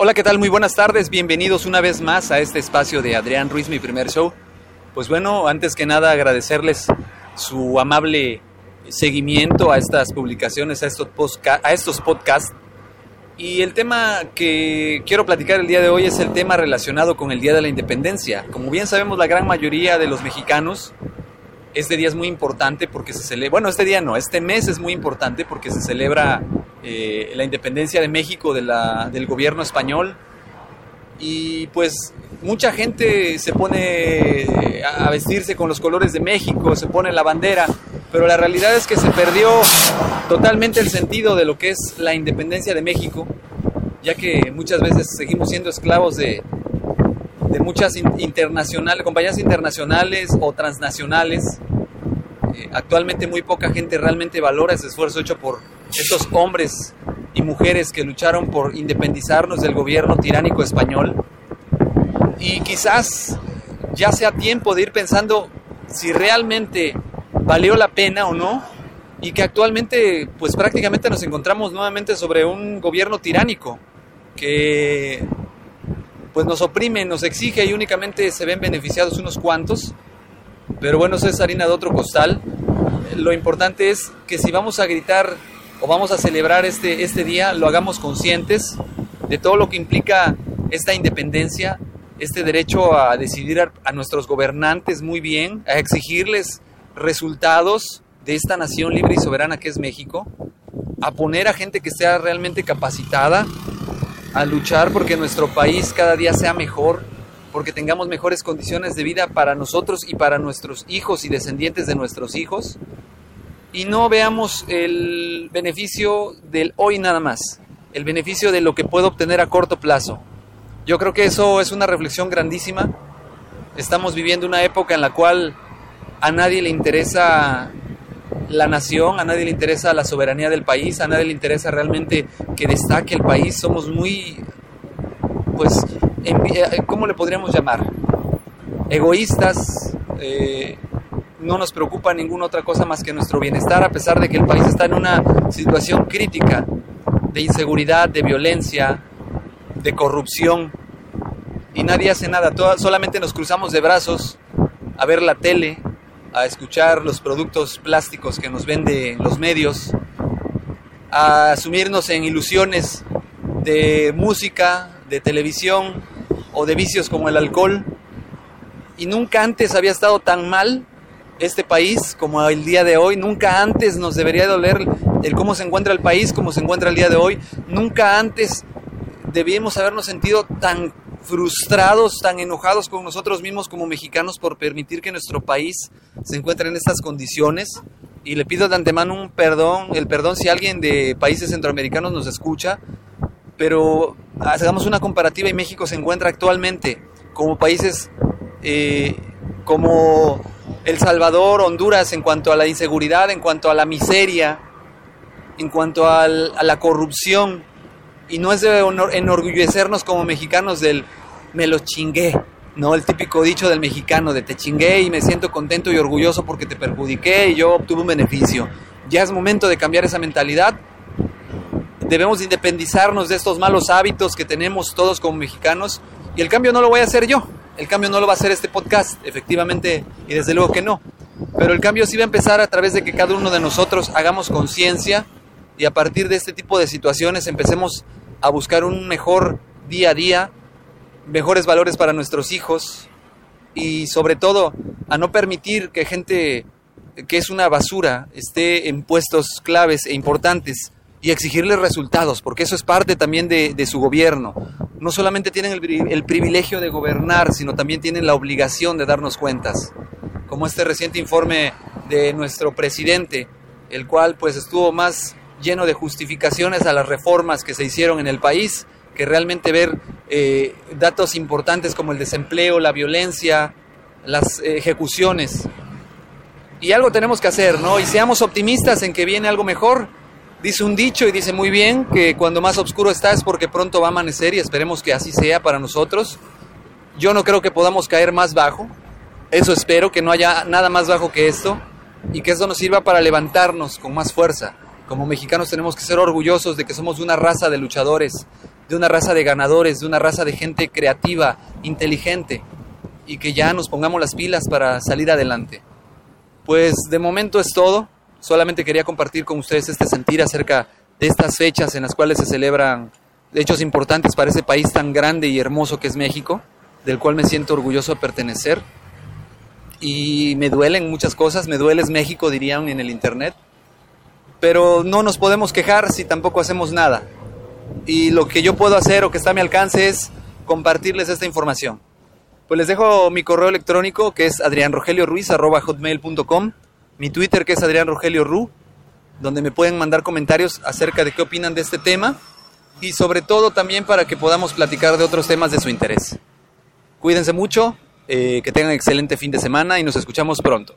Hola, ¿qué tal? Muy buenas tardes. Bienvenidos una vez más a este espacio de Adrián Ruiz, mi primer show. Pues bueno, antes que nada agradecerles su amable seguimiento a estas publicaciones, a estos, a estos podcasts. Y el tema que quiero platicar el día de hoy es el tema relacionado con el Día de la Independencia. Como bien sabemos, la gran mayoría de los mexicanos, este día es muy importante porque se celebra, bueno, este día no, este mes es muy importante porque se celebra eh, la independencia de México de la, del gobierno español. Y pues mucha gente se pone a vestirse con los colores de México, se pone la bandera, pero la realidad es que se perdió totalmente el sentido de lo que es la independencia de México, ya que muchas veces seguimos siendo esclavos de, de muchas internacionales, compañías internacionales o transnacionales. Eh, actualmente muy poca gente realmente valora ese esfuerzo hecho por estos hombres y mujeres que lucharon por independizarnos del gobierno tiránico español. Y quizás ya sea tiempo de ir pensando si realmente valió la pena o no y que actualmente pues prácticamente nos encontramos nuevamente sobre un gobierno tiránico que pues nos oprime, nos exige y únicamente se ven beneficiados unos cuantos. Pero bueno, eso es harina de otro costal. Lo importante es que si vamos a gritar o vamos a celebrar este, este día, lo hagamos conscientes de todo lo que implica esta independencia, este derecho a decidir a, nuestros gobernantes muy bien, a exigirles resultados de esta nación libre y soberana que es México, a poner a gente que sea realmente capacitada, a luchar porque nuestro país cada día sea mejor, porque tengamos mejores condiciones de vida para nosotros y para nuestros hijos y descendientes de nuestros hijos, y no veamos el beneficio del hoy nada más, el beneficio de lo que puedo obtener a corto plazo. Yo creo que eso es una reflexión grandísima. Estamos viviendo una época en la cual a nadie le interesa la nación, a nadie le interesa la soberanía del país, a nadie le interesa realmente que destaque el país. Somos muy, pues, eh, ¿cómo le podríamos llamar? Egoístas, eh, no nos preocupa ninguna otra cosa más que nuestro bienestar, a pesar de que el país está en una situación crítica de inseguridad, de violencia, de corrupción, y nadie hace nada, solamente nos cruzamos de brazos a ver la tele, a escuchar los productos plásticos que nos vende los medios, a asumirnos en ilusiones de música, de televisión o de vicios como el alcohol. Y nunca antes había estado tan mal este país como el día de hoy. Nunca antes nos debería doler el cómo se encuentra el país como se encuentra el día de hoy. Nunca antes debíamos habernos sentido tan frustrados, tan enojados con nosotros mismos como mexicanos por permitir que nuestro país se encuentre en estas condiciones. Y le pido de antemano un perdón, el perdón si alguien de países centroamericanos nos escucha, pero hagamos una comparativa y México se encuentra actualmente como países eh, como el Salvador, Honduras, en cuanto a la inseguridad, en cuanto a la miseria, en cuanto a la corrupción. Y no es de enorgullecernos como mexicanos del me lo chingué, ¿no? El típico dicho del mexicano de te chingué y me siento contento y orgulloso porque te perjudiqué y yo obtuve un beneficio. Ya es momento de cambiar esa mentalidad. Debemos independizarnos de estos malos hábitos que tenemos todos como mexicanos y el cambio no lo voy a hacer yo, el cambio no lo va a hacer este podcast, efectivamente, y desde luego que no. Pero el cambio sí va a empezar a través de que cada uno de nosotros hagamos conciencia y a partir de este tipo de situaciones empecemos a buscar un mejor día a día, mejores valores para nuestros hijos y sobre todo a no permitir que gente que es una basura esté en puestos claves e importantes y exigirles resultados, porque eso es parte también de, su gobierno. No solamente tienen el, el, privilegio de gobernar, sino también tienen la obligación de darnos cuentas. Como este reciente informe de nuestro presidente, el cual pues estuvo más lleno de justificaciones a las reformas que se hicieron en el país, que realmente ver eh, datos importantes como el desempleo, la violencia, las ejecuciones. Y algo tenemos que hacer, ¿no? Y seamos optimistas en que viene algo mejor Dice un dicho y dice muy bien que cuando más oscuro está es porque pronto va a amanecer y esperemos que así sea para nosotros. Yo no creo que podamos caer más bajo. Eso espero, que no haya nada más bajo que esto y que esto nos sirva para levantarnos con más fuerza. Como mexicanos tenemos que ser orgullosos de que somos una raza de luchadores, de una raza de ganadores, de una raza de gente creativa, inteligente, y que ya nos pongamos las pilas para salir adelante. Pues de momento es todo, solamente quería compartir con ustedes este sentir acerca de estas fechas en las cuales se celebran hechos importantes para ese país tan grande y hermoso que es México, del cual me siento orgulloso de pertenecer. Y me duelen muchas cosas, me dueles México, dirían en el Internet, pero no nos podemos quejar si tampoco hacemos nada. Y lo que yo puedo hacer o que está a mi alcance es compartirles esta información. Pues les dejo mi correo electrónico que es adrianrogelioruiz.com, mi Twitter que es adrianrogelioru, donde me pueden mandar comentarios acerca de qué opinan de este tema y sobre todo también para que podamos platicar de otros temas de su interés. Cuídense mucho, eh, que tengan excelente fin de semana y nos escuchamos pronto.